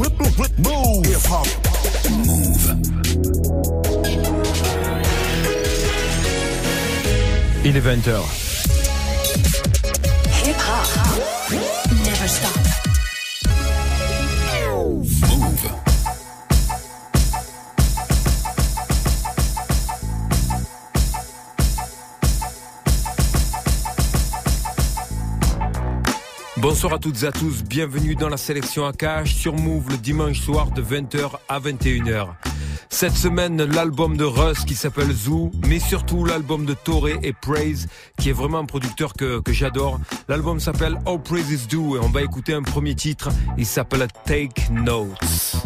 Move. Hip hop. Move. Il est 20h. Hip hop. Never stop. Bonsoir à toutes et à tous, bienvenue dans la sélection Akash sur Move le dimanche soir de 20h à 21h. Cette semaine, l'album de Russ qui s'appelle Zoo, mais surtout l'album de Toré et Praise, qui est vraiment un producteur que, j'adore. L'album s'appelle All Praise is Due et on va écouter un premier titre, il s'appelle Take Notes.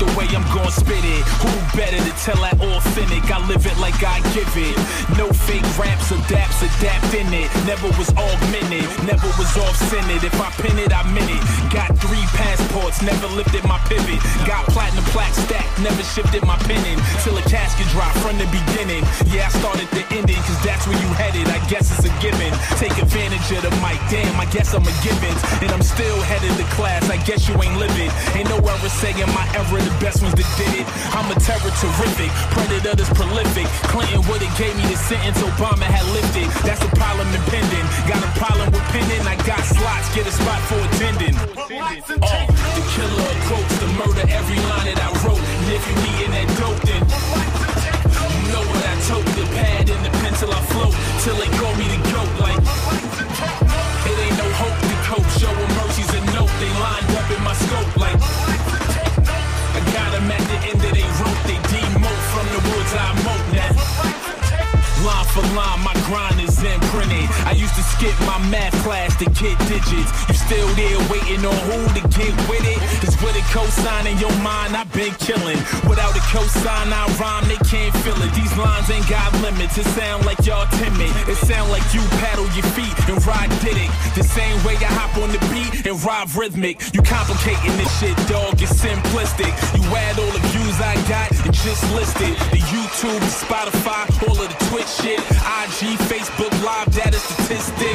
The way I'm gon' spit it? Who better tell that authentic? I live it like I give it. No fake raps or daps, adapt in it. Never was augmented, never was off centered. If I pin it, I meant it. Got three passports, never lifted my pivot. Got platinum plaque stacked, never shifted my penning. Till a casket drop from the beginning. Yeah, I started the ending, cause that's where you headed. I guess it's a given. Take advantage of the mic, damn, I guess I'm a given. And I'm still headed to class, I guess you ain't living. Ain't no ever saying my era the best ones that did it. I'm a terror terrific, predator that's prolific. Clinton would've gave me the sentence Obama had lifted. That's a problem impending. Got a problem with penning, I got slots, get a spot for attending. Oh, the killer quotes the murder every line that I wrote. And if you needin' that skip my math class to get digits. You still there waiting on who to get with it? Cause with a cosign in your mind, I've been killing. Without a cosign, I rhyme, they can't feel it. These lines ain't got limits. It sound like y'all timid. It sound like you paddle your feet and ride it. The same way I hop on the beat and ride rhythmic. You complicating this shit, dog. It's simplistic. You add all the views I got and just list it. The YouTube, Spotify, all of the Twitch shit. IG, Facebook, live data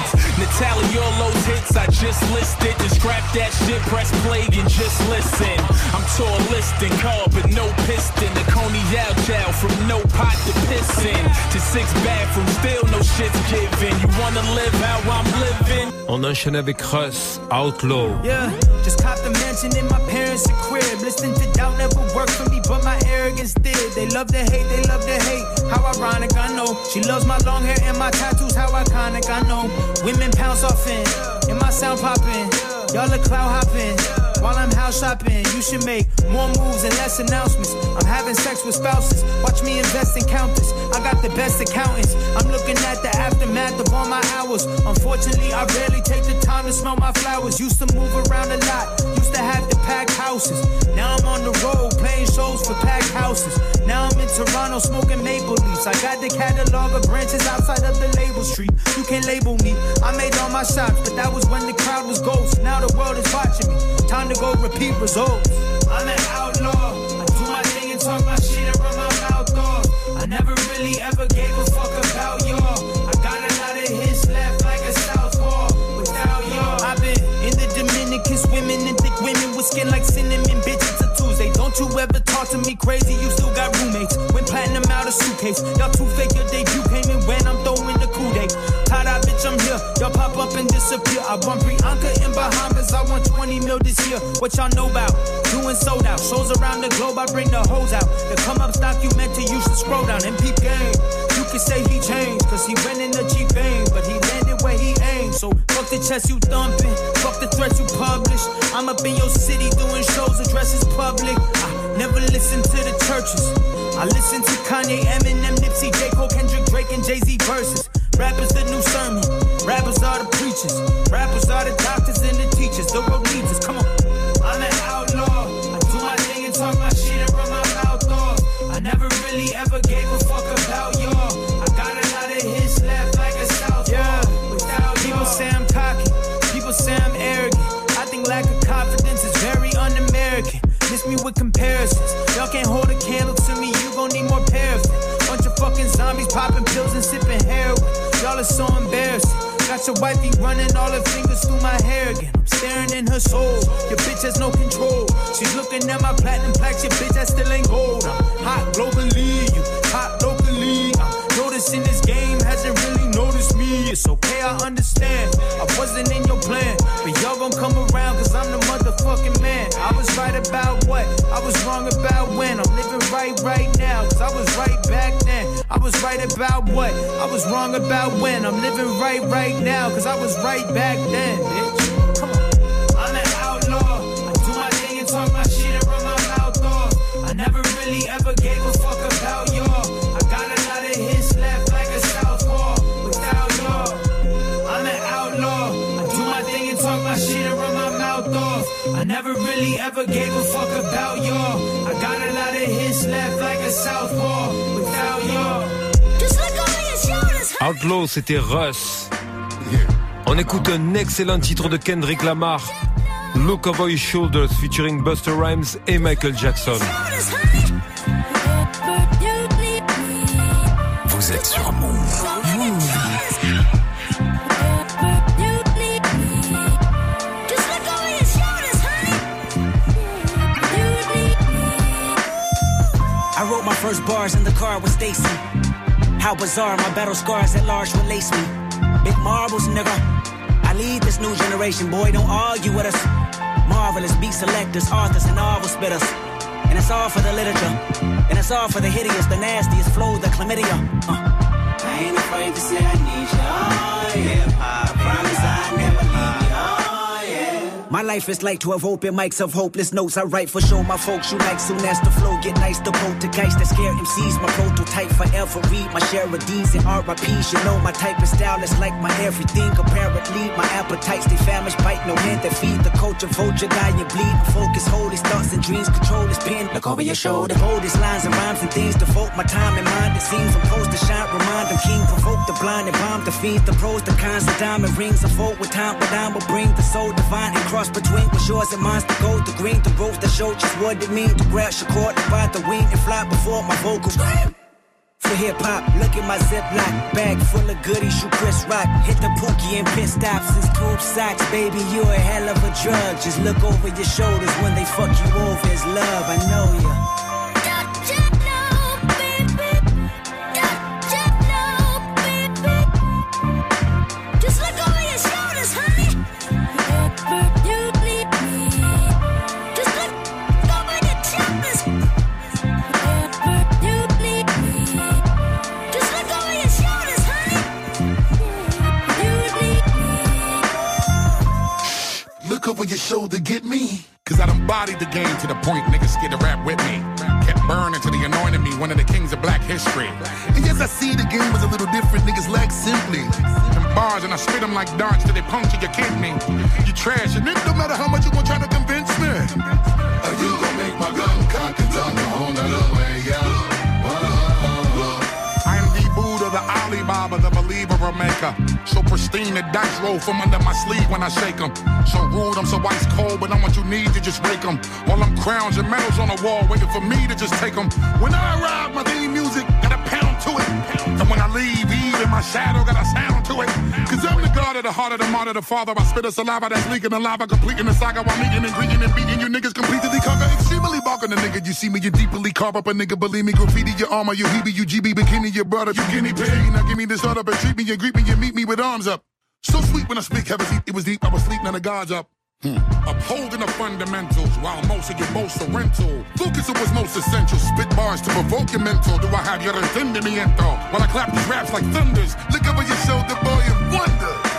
statistics. Natalia, all those hits I just listed. Just scrap that shit, press play and just listen. I'm tall listing, car but no piston. The Coney Yao Chow from no pot to pissin. To six bathrooms, still no shit's given. You wanna live how I'm living? On enchaîne avec Russ, Outlaw. Yeah, just cop the mansion in my parents' crib. Listen to doubt never worked for me, but my arrogance did. They love to hate, they love to hate. How ironic, I know. She loves my long hair and my tattoos, how iconic, I know. Women pounce off in, and my sound popping. Y'all are cloud hopping. While I'm house shopping, you should make more moves and less announcements. I'm having sex with spouses. Watch me invest in counters. I got the best accountants. I'm looking at the aftermath of all my hours. Unfortunately, I rarely take the time to smell my flowers. Used to move around a lot. Used to have to pack houses. Now I'm on the road playing shows for packed houses. Now I'm in Toronto smoking maple leaves. I got the catalog of branches outside of the label street. You can't label me. I made all my shots, but that was when the crowd was ghost. Now the world is watching me. Time to go repeat results. I'm an outlaw. I do my thing and talk my shit and run my mouth off. I never really ever gave a fuck about y'all. I got a lot of hits left like a southpaw. Without y'all, I've been in the Dominican swimming in thick women with skin like cinnamon bitches to Tuesday. Don't you ever talk to me crazy? You still got roommates. When platinum out of suitcase, y'all too fake. Your debut came in when I'm throwing the coup day. Tied out, bitch, I'm here. Y'all pop up and disappear. I want Priyanka in Bahamas. I want 20 mil this year. What y'all know about? Doing sold out. Shows around the globe. I bring the hoes out. The come up documentary. You should scroll down and peep game. You can say he changed, cause he went in the cheap game, but he landed where he aimed. So fuck the chest you thumping, fuck the threats you publish. I'm up in your city doing shows, addresses public. I never listen to the churches. I listen to Kanye, Eminem, Nipsey, J. Cole, Kendrick, Drake, and Jay Z verses. Rappers the new sermon, rappers are the preachers. Rappers are the doctors and the teachers. The road needs us. Come on. I'm an outlaw. I do my thing and talk my shit and run my mouth off. I never really ever gave a fuck about y'all. I got a lot of hits left like a south. Yeah. Without people say I'm cocky. People say I'm arrogant. I think lack of confidence is very un-American. Miss me with comparisons. Y'all can't hold a candle to me. You gon' need more paraffin. Bunch of fucking zombies popping pills and sipping heroin. Y'all are so embarrassing. Got your wifey running all her fingers through my hair again. I'm staring in her soul. Your bitch has no control. She's looking at my platinum plaques. Your bitch, I still ain't gold. I'm hot globally. You hot locally. I'm noticing this game hasn't really noticed me. It's okay, I understand. I wasn't in your plan. But y'all gon' come around was right about what? I was wrong about when. I'm living right right now. Cause I was right back then. I was right about what? I was wrong about when. I'm living right right now. Cause I was right back then, bitch. I'm an outlaw. I do my thing and talk my shit and run my mouth off. I never really ever gave a really ever gave a fuck about y'all. I got a lot of hits left like a southpaw. Without y'all. Just look over your shoulders. Outlaw, c'était Russ. On écoute un excellent titre de Kendrick Lamar. Look over your shoulders featuring Buster Rhymes et Michael Jackson. First bars in the car with Stacy. How bizarre, my battle scars at large release me. Big marbles, nigga. I lead this new generation, boy, don't argue with us. Marvelous beat selectors, authors, and novel spitters. And it's all for the literature. And it's all for the hideous, the nastiest flow, the chlamydia. Uh. I ain't afraid to say I need you. Oh, yeah. My life is like 12 open mics of hopeless notes. I write for show my folks you like soon as the flow get nice. The poltergeist that scare MCs, my prototype forever. Read my share of D's and RIPs. You know my type of style is like my everything. Apparently, my appetites they famished, bite no hand that feed the culture. Vulture, die and bleed. Focus, hold his thoughts and dreams, control his pen. Look over your shoulder, hold his lines and rhymes and things. to Devote my time and mind. It seems I'm supposed to shine, remind them king. Provoke the blind and bomb the fiends. The pros, the cons, the diamond rings. I vote with time, but I will bring the soul divine and cross between what's yours and mine's the gold, the green, the rose that show just what it means to grab your cord, divide the wing and fly before my vocals. For hip hop, look at my ziplock bag full of goodies. You Chris Rock, hit the pookie and pit stops. Since tube socks, baby, you a hell of a drug. Just look over your shoulders when they fuck you over. It's love, I know ya. Shoulder, get me. Cause I done bodied the game to the point niggas scared to rap with me. Kept burning till they anointed me one of the kings of black history. And yes, I see the game was a little different. Niggas lack simply. Them bars and I spit them like darts till they puncture your kidney. You trash and it no matter how much you gon' try to convince me. Are you gon' make my gun cock and whole nother way, yeah? The believer or maker. So pristine, the dice roll from under my sleeve when I shake 'em. So rude, I'm so ice cold, but I'm what you need to just break 'em. All them crowns and medals on the wall waiting for me to just take 'em. When I arrive, my theme music got a pound to it. And when I leave, even my shadow got a sound to it. Cause I'm the god of the heart of the martyr, the father. I spit a saliva that's leaking the lava, completing the saga while meeting and greeting and beating you niggas completely conquer. Extremely barking the nigga. You see me, you deeply carve up a nigga. Believe me, graffiti your armor, you heebie, you GB, bikini, your brother, you guinea pig. Now give me this up and treat me, you greet me, you meet me with arms up. So sweet when I speak, heavens, it was deep, I was sleeping, and the gods up. Hmm. Upholding the fundamentals while most of you boast are rental. Focus on what's most essential. Spit bars to provoke your mental. Do I have your entendimiento? While I clap these raps like thunders. Look over your shoulder, boy, and wonder.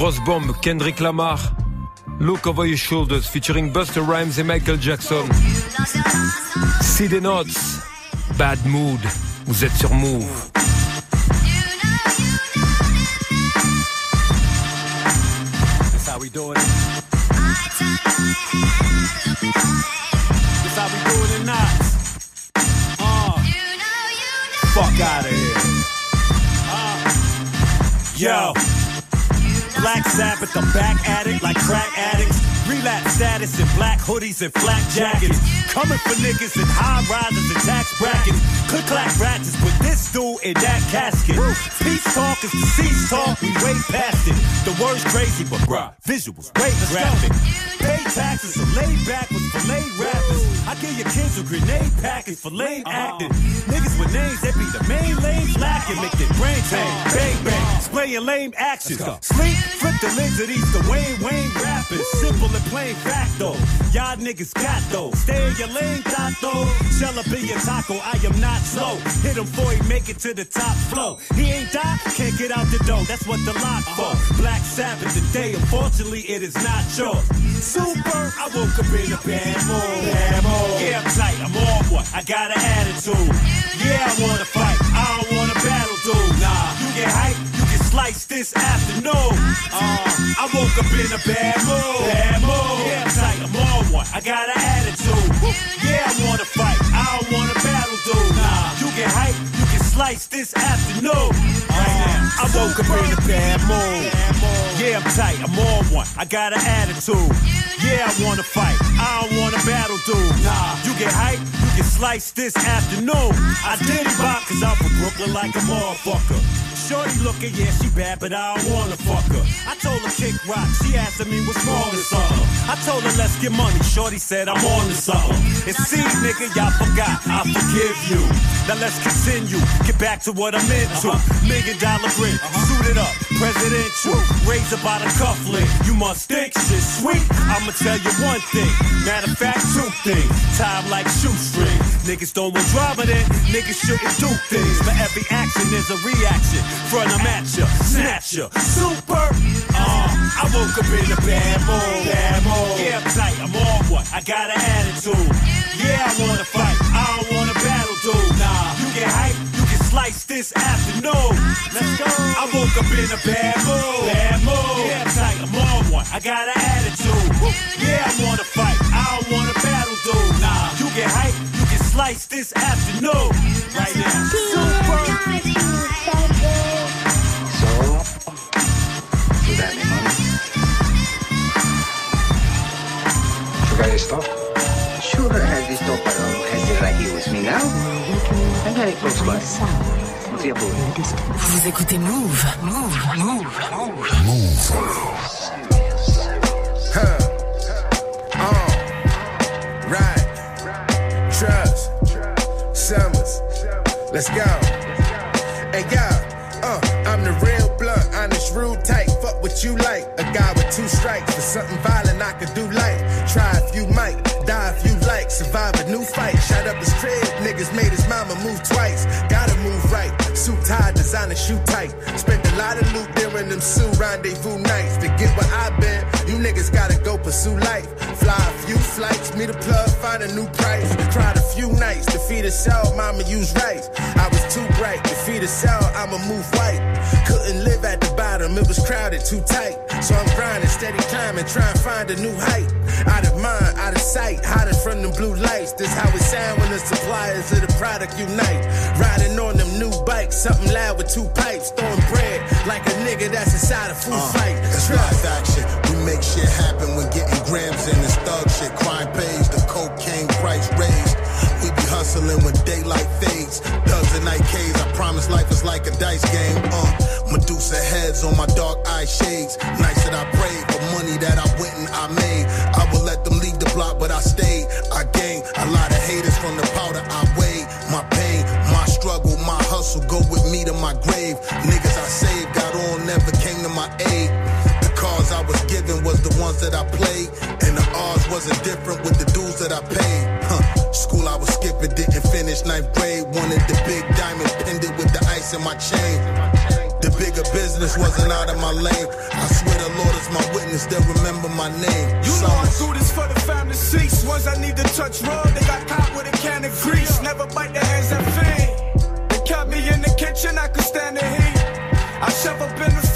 Grosse bombe, Kendrick Lamar. Look over your shoulders, featuring Buster Rhymes et Michael Jackson. See the notes. Bad mood. Vous êtes sur Move. That's how we doing it. That's how we doing it now. Uh, fuck out of here. Uh, yo. Black Sabbath, I'm back at it like crack addicts. Relapse status in black hoodies and flak jackets. Coming for niggas in high rises and tax brackets. Click clack ratchets, put this dude in that casket. Peace talk is the cease talk, we way past it. The word's crazy, but bruh, visuals way graphic. Pay taxes, so lay back with fillet rappers. I give your kids a grenade package for lame acting. Niggas with names, they be the main lanes lacking. Make their brain bang, bang, bang. Displaying lame actions. Sleep, flip the lids of these the Wayne Wayne rappers. Simple and plain fact though. Y'all niggas got though. Stay in your lane, Tato. Shell up in your taco, I am not slow. Hit him before he make it to the top flow. He ain't die, can't get out the door. That's what the lock for. Black Sabbath today, unfortunately it is not yours. Super, I woke up in a bad mood. Yeah, I'm tight, I'm on one. I got an attitude. Yeah, I wanna fight. I don't wanna battle, dude. Nah, you get hype, you can slice this afternoon. Uh, I woke up in a bad mood. Bad mood. Yeah, I'm tight, I'm on one. I got an attitude. Yeah, I wanna fight. I don't wanna battle, dude. Nah, you get hype, you can slice this afternoon. Uh, I woke up in a bad mood. Yeah, I'm tight, I'm on one. I got an attitude. Yeah, I wanna fight. Slice this afternoon. I did it back cause I'm from Brooklyn like a motherfucker. Shorty looking, yeah, she bad, but I don't wanna fuck her. I told her kick rock, she asked me what's wrong with something. I told her let's get money, Shorty said I'm on to something. And see, nigga, y'all forgot, I forgive you. Now let's continue, get back to what I'm into. Uh-huh. Million dollar grin, uh-huh. suited up, presidential. Raise about a cufflink, you must think shit sweet. I'ma tell you one thing, matter of fact, two things. Time like shoestring. Niggas don't want drama then, niggas shouldn't do things. For every action, is a reaction. Front them at ya, snatch ya, super. Uh, I woke up in a bad mood. Bad mood. Yeah, I'm tight, I'm on one. I got an attitude. Yeah, I wanna fight. I don't wanna battle, dude. Nah, you get hype, you can slice this afternoon. Let's go. I woke up in a bad mood. Bad mood. Yeah, I'm tight, I'm on one. I got an attitude. Yeah, I wanna fight. I don't wanna battle, dude. Nah, you get hype, you can slice this afternoon. Right now. Super. So, you got any money? You got your stuff? Sure, I have this top around. Has it right here with me now? I got it close by. What's your boy? Vous écoutez Move, Move, Move, Move. Right. Let's go. Hey, yo. Uh, I'm the real blunt, honest, rude type. Fuck what you like. A guy with two strikes. For something violent, I could do like. Try if you might. Die if you like. Survive a new fight. Shot up his crib. Niggas made his mama move twice. Gotta move right. Suit tied, designer shoe tight. Spent a lot of loot during them Sue rendezvous nights. To get where I've been, niggas gotta go pursue life. Fly a few flights, meet a plug, find a new price. Tried a few nights, defeat a cell, mama use rice. I was too bright, defeat a cell, I'ma move white. Couldn't live at the bottom, it was crowded, too tight. So I'm grinding, steady climbing, trying to find a new height. Out of mind, out of sight, hiding from them blue lights. This how it sound when the suppliers of the product unite. Riding on them new bikes, something loud with two pipes, throwing bread like a nigga that's inside a food uh, fight. It's live action. Make shit happen when getting grams in this thug shit. Crime pays, the cocaine price raised. We be hustling when daylight fades. Thugs and night K's, I promise life is like a dice game. Uh, Medusa heads on my dark eye shades. Nights that I prayed for money that I went and I made. I would let them leave the block, but I stayed. I gained a lot of haters from the powder I weighed. My pain, my struggle, my hustle go with me to my grave. Niggas was that I played, and the odds wasn't different with the dues that I paid. Huh. School I was skipping, didn't finish ninth grade. Wanted the big diamond pendant with the ice in my chain. The bigger business wasn't out of my lane. I swear the Lord is my witness, they'll remember my name. You know I do this for the family seats. Ones I need to touch road, they got caught with a can of grease. Never bite their hands that feed. They kept me in the kitchen, I could stand the heat. I shove up in the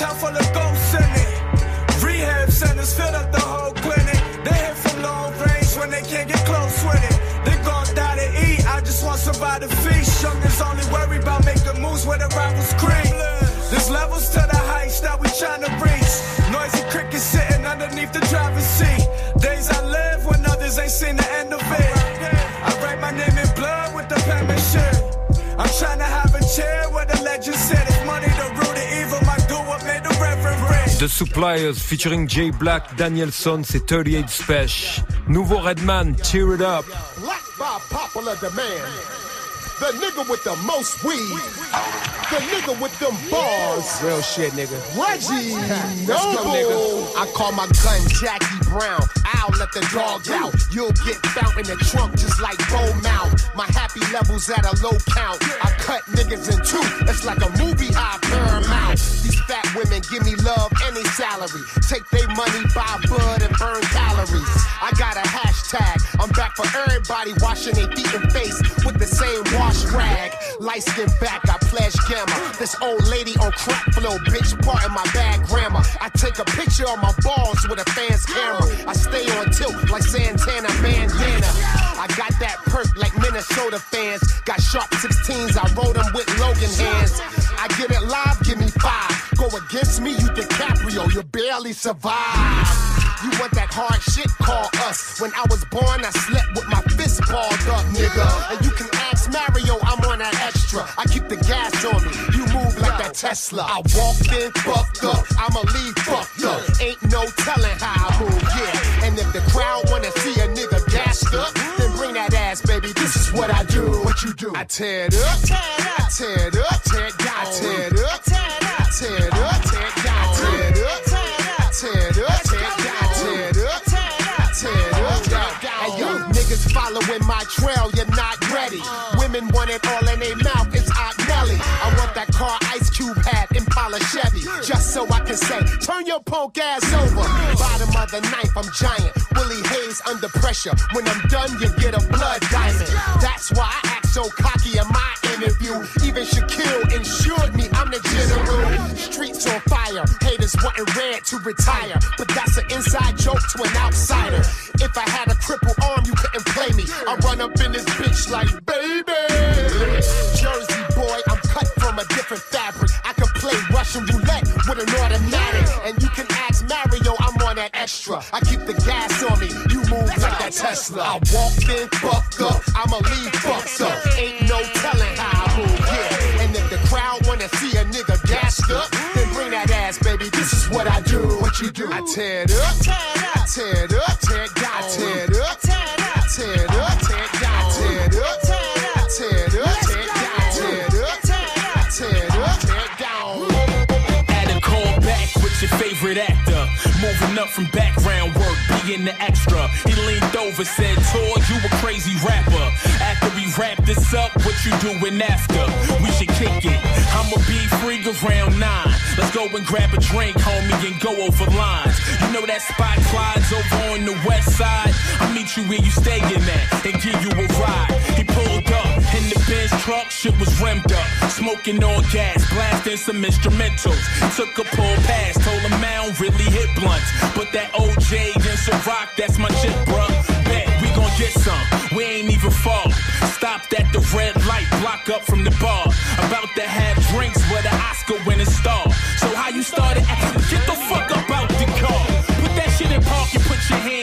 town full of ghosts in it. Rehab centers filled up the whole clinic. They hit from long range when they can't get close with it. They gon' die to eat, I just want somebody to feast. Youngers only worry about making moves where the rivals creep. There's levels to the heights that we tryna reach. The Suppliers featuring Jay Black, Danielson, c'est 38 Special. Nouveau Redman, Tear It Up. Black by popular demand. The nigga with the most weed. The nigga with them bars. Real shit, nigga. Reggie Let's go, Noble. nigga. I call my gun Jackie Brown. I'll let the dog out. You'll get found in the trunk just like Bo Mount. My happy levels at a low count. I cut niggas in two. It's like a movie high paramount. Fat women give me love any salary. Take their money, buy bud and burn calories. I got a hashtag. I'm back for everybody washing their feet and face with the same wash rag. Light skin back, I pledge gamma. This old lady on crack flow, bitch, part of my bad grammar. I take a picture of my balls with a fan's camera. I stay on tilt like Santana bandana. I got that perk like Minnesota fans. Got sharp 16s, I roll them with Logan hands. I get it live, give me five. Go against me, you DiCaprio, you barely survive. You want that hard shit? Call us. When I was born, I slept with my fist balled up, nigga. And you can ask Mario, I'm on that extra. I keep the gas on me. You move like that Tesla. I walked in, fucked up. I'ma leave fucked up. Ain't no telling how I move, yeah. And if the crowd wanna see a nigga gassed up, that ass, baby. This is what I do. What you do? I tear it up. Tear it up. Tear it down. I tear it up. Tear it up. Tear it down. I tear it up. Tear it up. Tear it down. I tear it up. I tear it up. Hey, yo, niggas following my trail, you're not ready. Women want it all in their mouth, Impala Chevy, just so I can say, turn your punk ass over. Bottom of the knife, I'm giant. Willie Hayes under pressure. When I'm done, you get a blood diamond. That's why I act so cocky in my interview. Even Shaquille insured me, I'm the general. Streets on fire, haters wanting red to retire. But that's an inside joke to an outsider. If I had a crippled arm, you couldn't play me. I run up in this bitch like, baby. Jersey Russian roulette with an automatic. And you can ask Mario, I'm on that extra. I keep the gas on me, you move like that Tesla. I walked in, fucked up, I'ma leave fucked up. Ain't no telling how I move, yeah. And if the crowd wanna see a nigga gassed up, then bring that ass, baby. This is what I do. What you do? I tear it up, I tear it up, tear it down, I tear it up, I tear it up, tear it down, favorite actor. Moving up from background work, being the extra. He leaned over, said, Tor, you a crazy rapper. After we wrap this up, what you doing after? We it. I'ma be free around nine. Let's go and grab a drink, homie, and go over lines. You know that spot Clyde's over on the west side? I'll meet you where you staying at and give you a ride. He pulled up in the Benz truck, shit was rimmed up. Smoking on gas, blasting some instrumentals. Took a pull pass, told him I don't really hit blunts. But that OJ and Ciroc, that's my shit, bruh. Bet we gon' get some, we ain't even fall. Stopped at the red light, block up from the bar.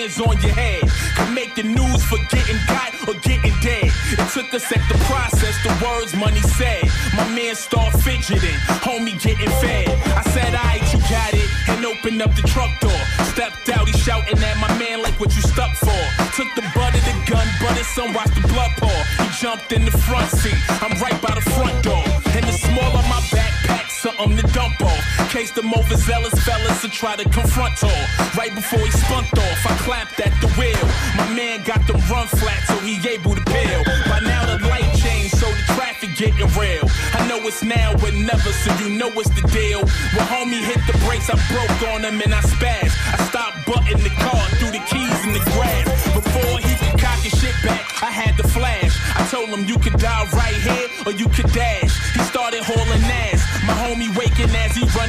Hands on your head. Can make the news for getting got or getting dead. It took a sec to process the words money said. My man start fidgeting, homie getting fed. I said, alright, you got it, and opened up the truck door. Stepped out, he shouting at my man like what you stuck for. Took the butt of the gun, but his son watched the blood pour. He jumped in the front seat, something to dump off. Case the overzealous fellas to try to confront all. Right before he spunked off, I clapped at the wheel. My man got them run flat, so he able to peel. By now the light changed, so the traffic getting real. I know it's now or never, so you know what's the deal. When homie hit the brakes, I broke on him and I spazzed. I stopped butting the car, threw the keys in the grass. Before he could cock his shit back, I had the flash. I told him you could die right here or you could dash.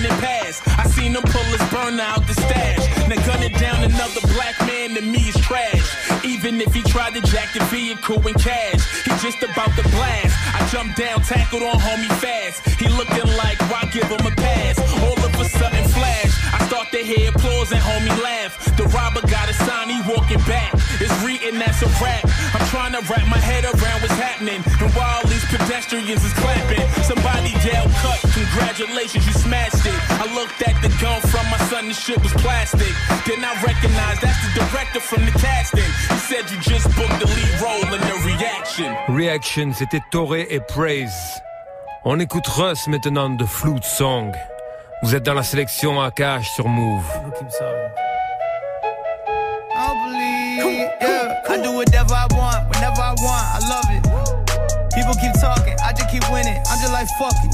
I seen him pull his burner out the stash. Now gunning down another black man to me is trash. Even if he tried to jack the vehicle and cash, he just about to blast. I jumped down, tackled on homie fast. He looking like why give him a pass? All of a sudden flash. I start to hear applause and homie laugh. The robber got a sign, he walking back. It's written that's a rap. I'm trying to wrap my head around what's happening. And while these pedestrians is clapping, somebody yelled cut. Congratulations, you smashed it. I looked at the gun from my son, the shit was plastic. Then I recognized that's the director from the casting. He said you just booked the lead role in the reaction. Reaction, c'était Toré et Praise. On écoute Russ maintenant de Flute Song. Vous êtes dans la sélection Akash sur Move. I don't believe, yeah. I do whatever I want, whenever I want. I love it. People keep talking, I just keep winning. I'm just like fuck it.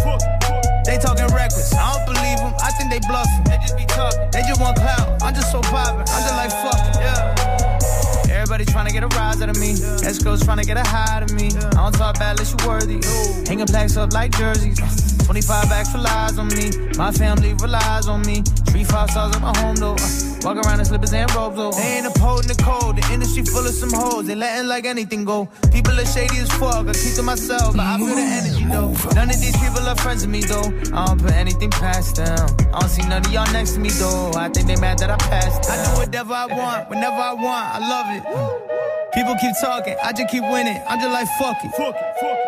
Bluffing. They just be talking. They just want clout. I'm just so poppin'. I'm just like fuck yeah. Everybody trying to get a rise out of me. Esco's trying to get a high out of me. I don't talk bad unless you worthy. Hanging plaques up like jerseys. 25 bags relies on me. My family relies on me. Three five stars at my home though. Walk around in slippers and robes though. They ain't upholding the code. The industry full of some hoes. They letting like anything go. People are shady as fuck. I keep to myself, but I feel the energy though. None of these people are friends with me though. I don't put anything past them. I don't see none of y'all next to me though. I think they mad that I passed. I do whatever I want, whenever I want. I love it. People keep talking, I just keep winning. I'm just like fuck it.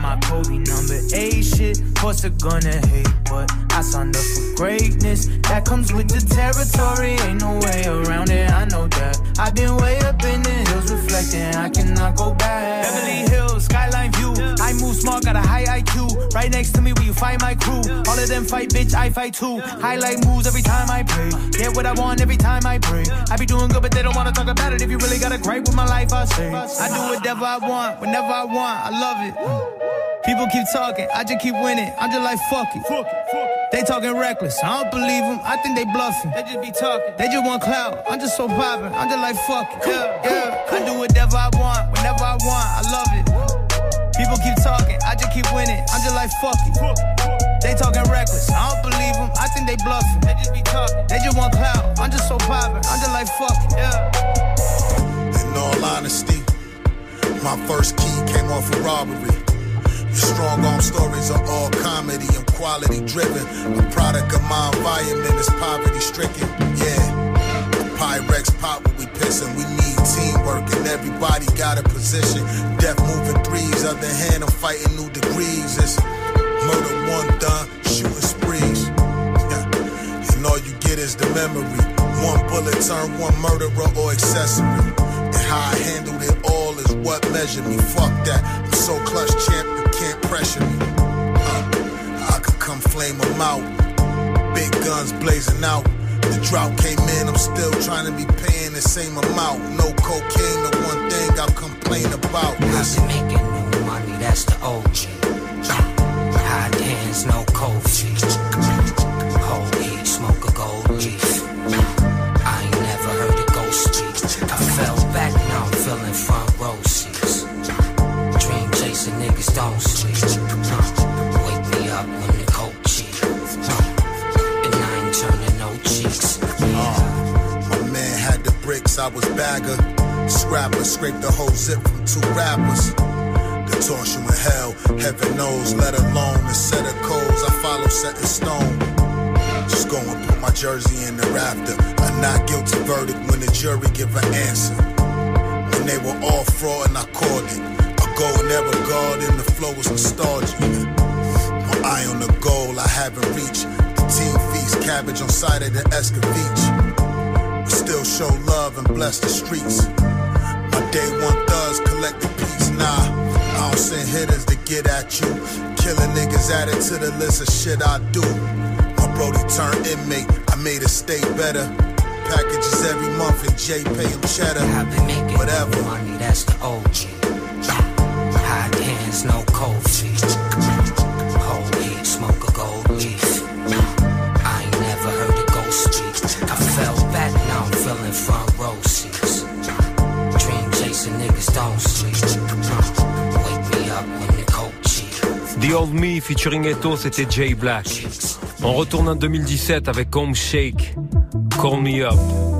my Kobe number eight shit. What's it gonna hate? But I signed up for greatness. That comes with the territory. Ain't no way around it. I know that. I've been way up in the hills reflecting. I cannot go back. Beverly Hills, skyline view. I move smart, got a high IQ. Right next to me, where you find my crew. All of them fight, bitch. I fight too. Highlight moves every time I pray. Get what I want every time I pray. I be doing good, but they don't wanna talk about it. If you really got a gripe with my life, I say. I do whatever I want, whenever I want. I love it. People keep talking, I just keep winning. I'm just like fuck it. They talking reckless, I don't believe them. I think they bluffing. They just be talking. They just want clout. I'm just so poppin'. I'm just like fuck it. Yeah, yeah. I do whatever I want, whenever I want. I love it. People keep talking, I just keep winning. I'm just like fuck it. They talking reckless, I don't believe them. I think they bluffing. They just be talking. They just want clout. I'm just so poppin'. I'm just like fuck it. Yeah. In all honesty, my first key came off a robbery. Strong arm stories are all comedy and quality driven. A product of my environment is poverty stricken. Yeah. Pyrex pop what we pissin'. We need teamwork and everybody got a position. Death moving threes, other hand, I'm fighting new degrees. It's murder one done, shooting sprees. Yeah. And all you get is the memory. One bullet turn one murderer or accessory. And how I handled it all is what measured me. Fuck that. I'm so clutch champ, you can't pressure. Uh, I could come flame them out. Big guns blazing out. The drought came in, I'm still trying to be paying the same amount. No cocaine, the one thing I'll complain about. I've been making new money, that's the OG. Hot hands, no cold feet. Heat, smoke a gold leaf. I ain't never heard a ghost. I fell back, now I'm feeling front row seats. Dream chasing niggas don't I was bagger. Scrapper, scraped the whole zip from two rappers. The torture in hell, heaven knows, let alone a set of codes I follow set in stone. Just go and put my jersey in the rafter. A not guilty verdict when the jury give an answer. When they were all fraud and I called it. A goal never guard and the flow was nostalgic. One eye on the goal I haven't reached. The team feast cabbage on side of the Escovitch. Show love and bless the streets. My day one thugs collect the peace. Nah, I don't send hitters to get at you. Killing niggas added to the list of shit I do. My Brody turned inmate, I made it stay better. Packages every month and Jay pay him cheddar. Whatever. Money, that's the OG. Hot hands, no cold feet. Heat, smoke a gold leaf. The Old Me featuring Eto, c'était Jay Black. On retourne en 2017 avec Home Shake, Call Me Up.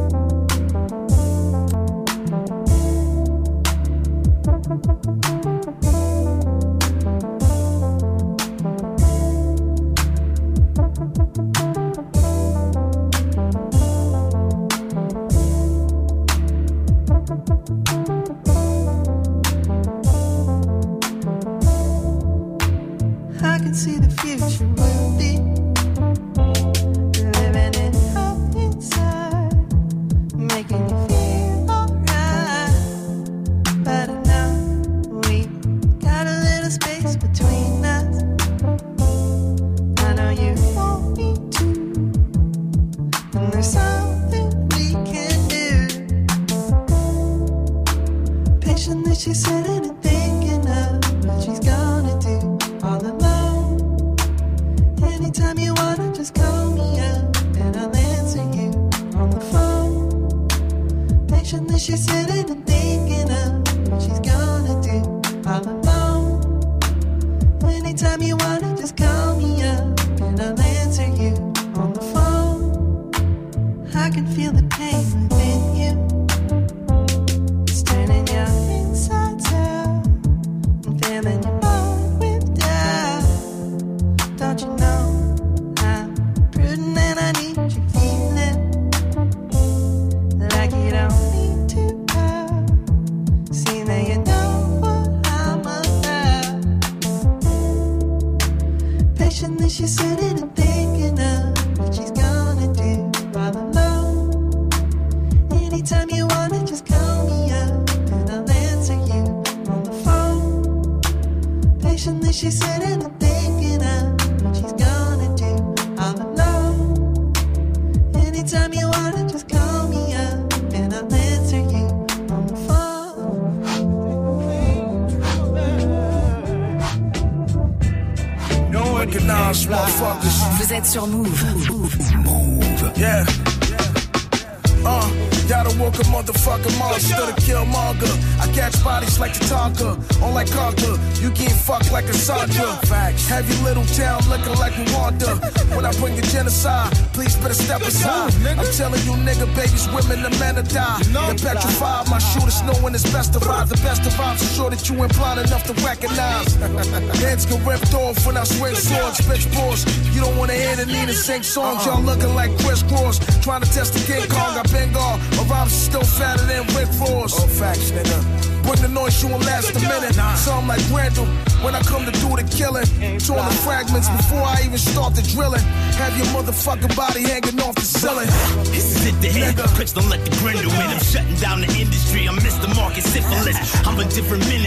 Songs. Y'all looking like Chris Cross. Trying to test the King Kong. I Bengal. My rhymes are still fatter than Rick Ross. Oh, facts, nigga. Bring the noise, you won't last a minute. So I'm like Randall when I come to do the killing. Torn the fragments before I even start the drilling. Have your motherfucking body hanging off the ceiling. This is it, the head. Crits don't let the grindle in. I'm shutting down the industry. I'm Mr. Market Syphilis. I'm a different menace,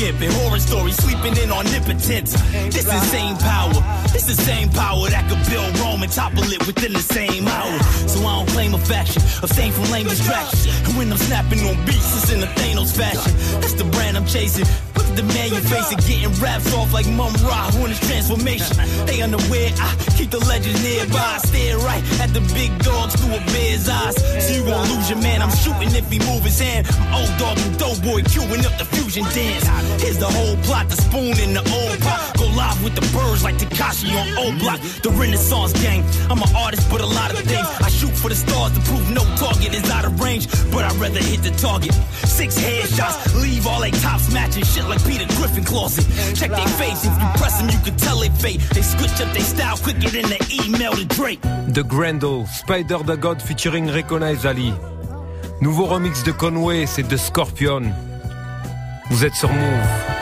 skipping, horror stories, sleeping in omnipotence. This is same power. This the same power that could build Rome and topple it within the same hour. So I don't claim a faction, abstain from lame distractions. And when I'm snapping on beats, it's in a Thanos fashion. That's the brand I'm chasing. The man you facing, getting raps off like Mum Ra on his transformation. They unaware, I keep the legends nearby. Stare right at the big dogs through a bear's eyes. So you won't lose your man. I'm shooting if he move his hand. I'm old dog and dope boy queuing up the fusion dance. Here's the whole plot, the spoon in the old pot. Go live with the birds like Takashi on old Block. The Renaissance gang. I'm an artist, but a lot of things. I shoot for the stars to prove no target is out of range. But I'd rather hit the target. Six headshots, leave all they tops matching shit like Peter Griffin closet. Check their face, if you press them, you can tell it fake. They switch up their style quicker than the email to Drake. The Grendel, Spider the God featuring Recognize Ali. Nouveau remix de Conway, c'est The Scorpion. Vous êtes sur Move.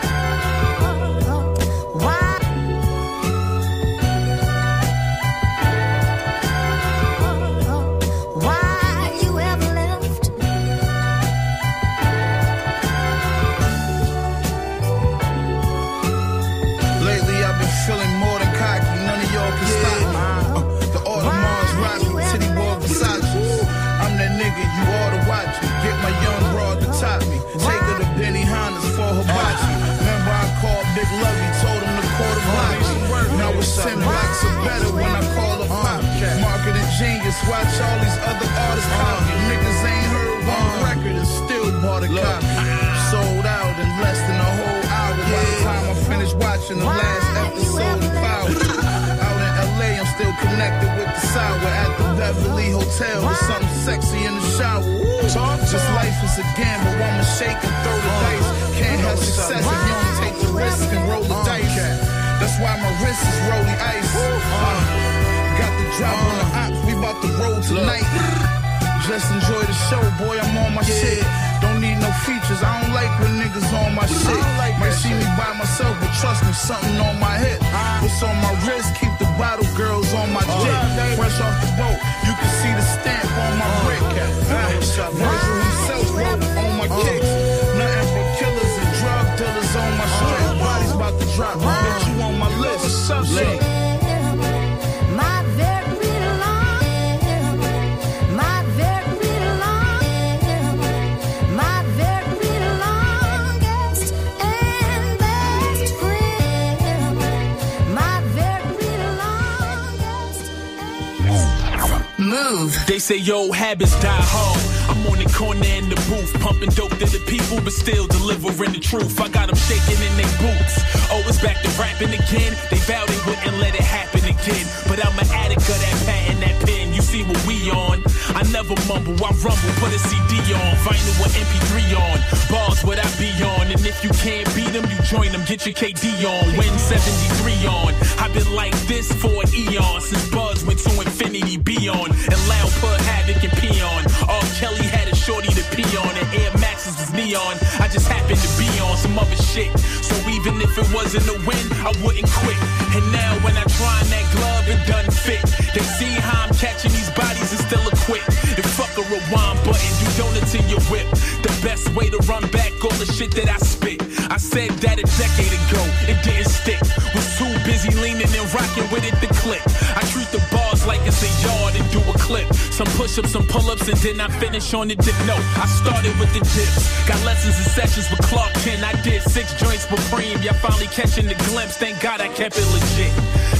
Genius. Watch all these other artists copy. Niggas ain't heard one record and still bought a copy. Sold out in less than a whole hour. By the time I finished watching the last episode of Power. Out in LA, I'm still connected with the sour at the Beverly Hotel with something sexy in the shower. Talk. This life is a gamble. I'ma shake and throw the dice. Can't have success if you don't take the risk and roll the dice. That's why my wrist is rolly ice. Uh, got the drop on the ops. We about to roll tonight. Just enjoy the show, boy. I'm on my shit. Don't need no features. I don't like when niggas on my shit. Like Might see me by myself, but trust me, something on my hip. What's on my wrist? Keep the bottle girls on my dick. Fresh off the boat, you can see the stamp on my brick. Ah, Virgil himself wrote on my kicks. Nothing but killers and drug dealers on my strip. Bodies about to drop. Bitch, you on my list. What's up, They say yo habits die hard. I'm on the corner in the booth, pumping dope to the people, but still delivering the truth. I got them shaking in their boots. Oh, it's back to rapping again. They vowed they wouldn't let it happen again. But I'm an addict of that patent, that pen. See what we on? I never mumble, I rumble, put a CD on, vinyl with MP3 on. Bars what I be on, and if you can't beat them, you join them, get your KD on. Win 73 on. I've been like this for an eon since Buzz went to infinity beyond, and Loud put havoc and peon. R. Kelly had a shorty to pee on, and Air Maxes was neon. I just happened to be on some other shit, so even if it wasn't a win, I wouldn't quit. And now when I try that glove, it doesn't fit. They see how I'm catching these donuts in your whip. The best way to run back all the shit that I spit. I said that a decade ago, Some push ups, some pull ups, and then I finish on the dip. No, I started with the dips. Got lessons and sessions with Clark Kent. I did six joints with Preem. Y'all finally catching the glimpse. Thank God I kept it legit.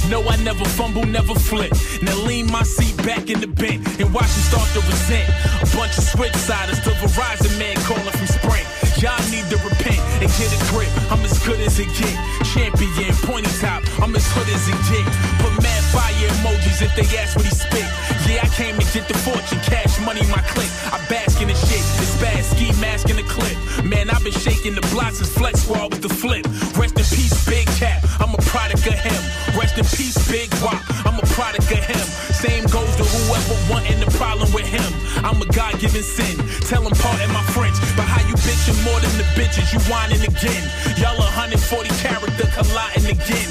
No, I never fumble, never flip. Now lean my seat back in the bent and watch me start to resent. A bunch of switch siders to Verizon man calling from Sprint. Y'all need to repent and get a grip. I'm as good as it get. Champion, pointy top. I'm as hood as it get. Put fire emojis if they ask what he spit. Yeah, I came to get the fortune, cash money, my click. I bask in the shit. It's bad ski mask in the clip. Man, I've been shaking the blocks since Flex Squad with the flip. Rest in peace, Big Cat. I'm a product of him. Rest in peace, Big Wop. I'm a product of him. Same goes to whoever wanting the problem with him. I'm a God given sin. Tell him pardon my French. But how you bitching more than the bitches? You whining again. Y'all 140 character colliding again.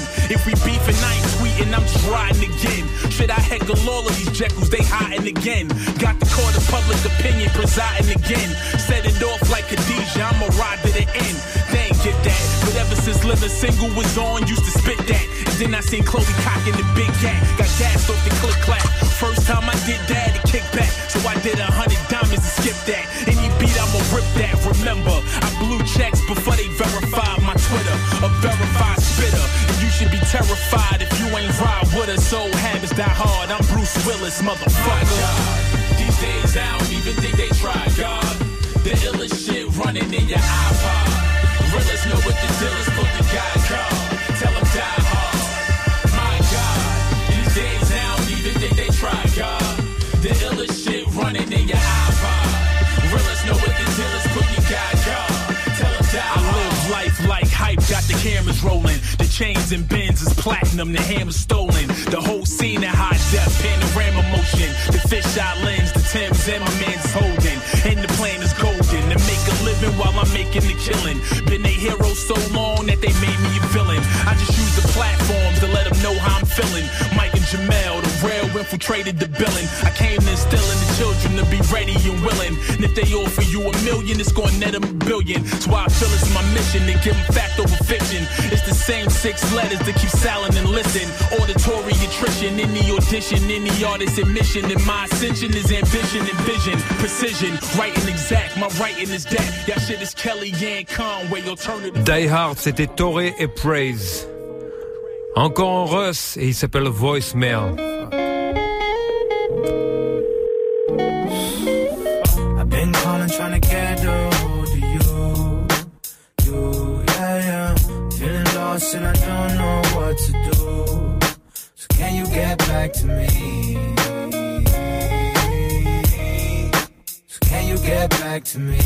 Tweeting, I'm just riding again. Should I heckle all of these jekylls? They hiding again. Got the court of public opinion presiding again. Set it off like Khadijah, I'ma ride to the end. They ain't get that. But ever since Living Single was on, used to spit that. And then I seen Chloe cocking the big cat. Got gassed off the click clap. First time I did that, it kicked back. So I did a hundred diamonds to skip that. Any beat, I'ma rip that. Remember, I blew checks before they verified my Twitter. A verified spitter. And you should be terrified with us. Old habits die hard. I'm Bruce Willis, motherfucker. These days I don't even think they try, God. The illest shit running in your iPod. Realest know what the deal is, put the guy call. Tell him die hard. My God, these days I don't even think they try, God. The illest chains and bins is platinum, the hammer's stolen. The whole scene in high def, panorama motion. The fisheye lens, the Timbs and my man's holding. And the plan is golden to make a living while I'm making the killing. Been a hero so long that they made me a villain. I just use the platforms to let them know how I'm feeling. Mike and Jamel, infiltrated the billing. I came in the children to be ready and willing. And if they offer you a million, it's gonna net them a billion. So I feel it's my mission to give them fact over fiction. It's the same six letters to keep silent and listen. Auditory attrition the audition, in the artist's admission. And my ascension is ambition and vision. Precision, writing exact. My writing is that. That shit is Kellyanne Conway, alternative. Die Hard, c'était Torae et Praise. Encore en Russ et il s'appelle Voicemail. lost and I don't know what to do. So can you get back to me? So can you get back to me?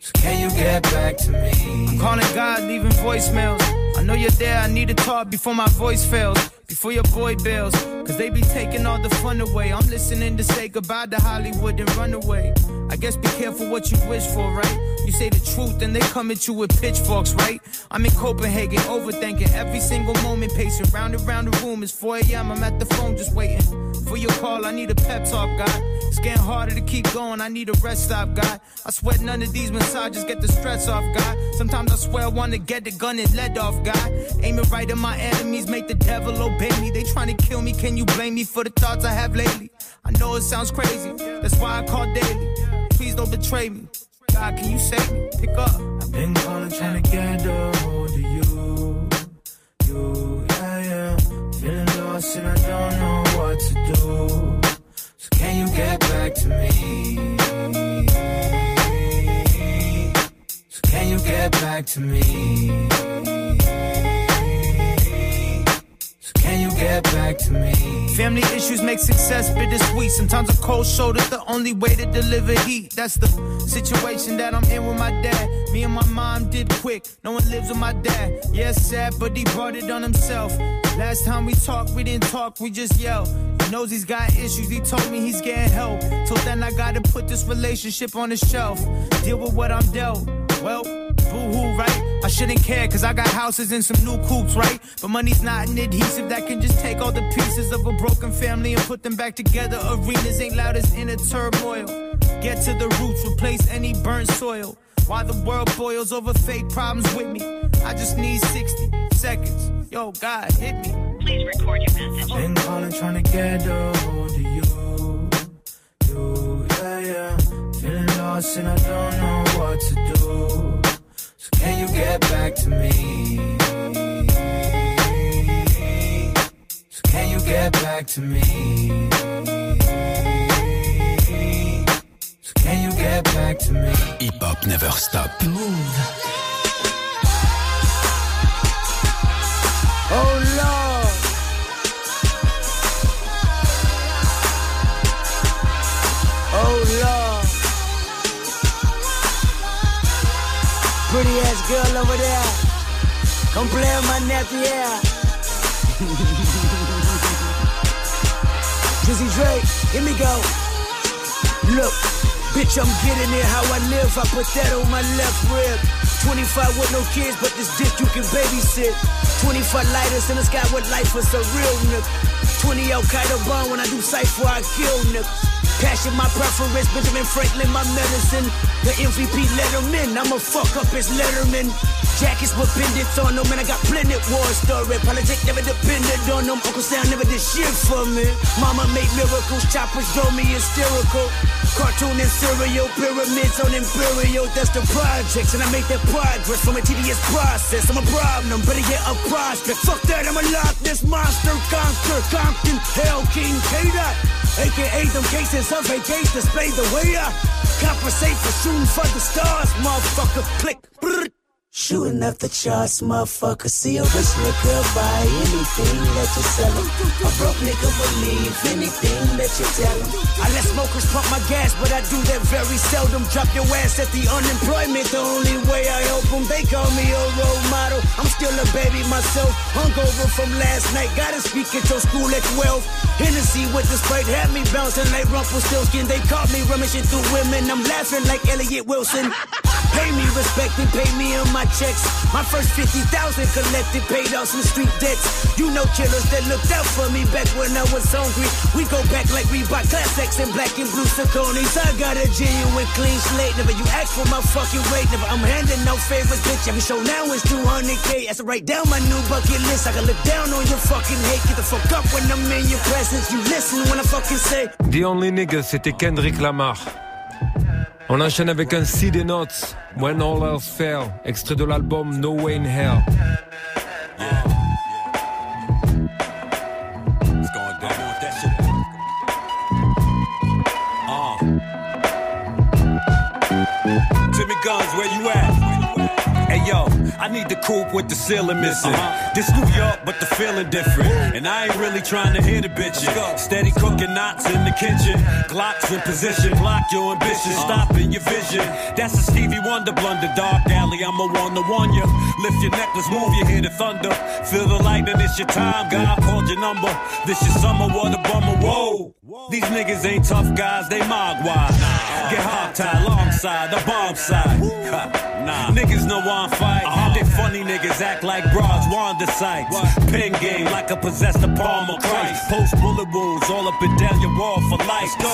So can you get back to me? I'm calling God, leaving voicemails. I know you're there, I need to talk before my voice fails. Before your boy bails, cause they be taking all the fun away. I'm listening to say goodbye to Hollywood and run away. I guess be careful what you wish for, right? You say the truth and they come at you with pitchforks, right? I'm in Copenhagen, overthinking every single moment, pacing round and round the room. It's 4 a.m., I'm at the phone just waiting for your call. I need a pep talk, God. It's getting harder to keep going, I need a rest stop, God. I sweat none of these massages get the stress off, God. Sometimes I swear I wanna get the gun and let off, God. Aim it right at my enemies, make the devil obey me. They trying to kill me, can you blame me for the thoughts I have lately? I know it sounds crazy, that's why I call daily. Please don't betray me. God, can you save me? Pick up. I've been calling, trying to get a hold of you. You, yeah, yeah. Feeling lost and I don't know what to do. Can you get back to me? So can you get back to me? So can you get back to me? Family issues make success bittersweet. Sometimes a cold shoulder's the only way to deliver heat. That's the situation that I'm in with my dad. Me and my mom did quick. No one lives with my dad. Yeah, sad, but he brought it on himself. Last time we talked, we didn't talk, we just yelled. He knows he's got issues, he told me he's getting help. Till then, I gotta put this relationship on the shelf. Deal with what I'm dealt. Well, boo hoo, right? I shouldn't care, cause I got houses and some new coops, right? But money's not an adhesive that can just take all the pieces of a broken family and put them back together. Arenas ain't loud as inner turmoil. Get to the roots, replace any burnt soil. While the world boils over fake problems with me, I just need 60 seconds. Yo, God, hit me. Please record your message. Been calling, trying to get a hold of you. You, yeah, yeah. Feeling lost and I don't know what to do. So can you get back to me? So can you get back to me? So can you get back to me? Hip hop never stop. Move. Oh Lord. Oh Lord. Pretty ass girl over there. Come play with my nephew, yeah. Drake, here me go. Look, bitch, I'm getting it how I live. I put that on my left rib. 25 with no kids, but this dick you can babysit. 25 lighters in the sky with life is a real nigga. 20 Al Qaeda bomb when I do cipher, I kill niggas. Passion my preference, Benjamin Franklin my medicine. The MVP Letterman, I'ma fuck up his letterman. Jackets with pendants on them, and I got plenty war story. Politics never depended on them. Uncle Sam never did shit for me. Mama made miracles, choppers drove me hysterical. Cartoon and cereal, pyramids on imperial. That's the projects, and I make that progress from a tedious process. I'm a problem, better yet a prospect. Fuck that, I'ma lock this monster, conquer, Compton, Hell King, K-Dot. AKA them cases of AK display the way I compensate for shooting for the stars, motherfucker. Click. brrr. Shooting up the charts, motherfucker. See a rich nigga buy anything that you sell him. A broke nigga believe anything that you tell him. I let smokers pump my gas, but I do that very seldom. Drop your ass at the unemployment, the only way I help them. They call me a role model. I'm still a baby myself. Hungover from last night. Gotta speak at your school at 12. Hennessy with the sprite had me bouncing like Rumpelstiltskin. They caught me rummaging through women. I'm laughing like Elliott Wilson. Pay me respect and pay me in my checks. My first 50,000 collected, paid off some street debts. You know killers that looked out for me back when I was hungry. We go back like Reebok Classics and black and blue Sauconys. I got a genuine clean slate. Never you ask for my fucking rate. Never I'm handing no favors, bitch. Every show now is 200k. As I write down my new bucket list, I can look down on your fucking hate. Get the fuck up when I'm in your presence. You listen when I fucking say. The Only Niggas, c'était Kendrick Lamar. On enchaîne avec un CD Notes, When All Else Fail, extrait de l'album No Way in Hell. I need the coupe with the ceiling missing. This New York, but the feeling different. And I ain't really trying to hear the bitches. Steady cooking knots in the kitchen. Glocks in position, block your ambition, stopping your vision. That's a Stevie Wonder blunder, dark alley. I'm a one to one you. Lift your necklace, move, you hear the thunder. Feel the lightning, it's your time. God called your number. This your summer, what a bummer. Whoa. These niggas ain't tough guys, they mogwai. Get hog tied alongside the bomb side. Nah, niggas know I'm fight. They funny niggas act like broads, wander sights. Pen game like a possessed palm of Christ. Post bullet wounds all up and down your wall for life. Go.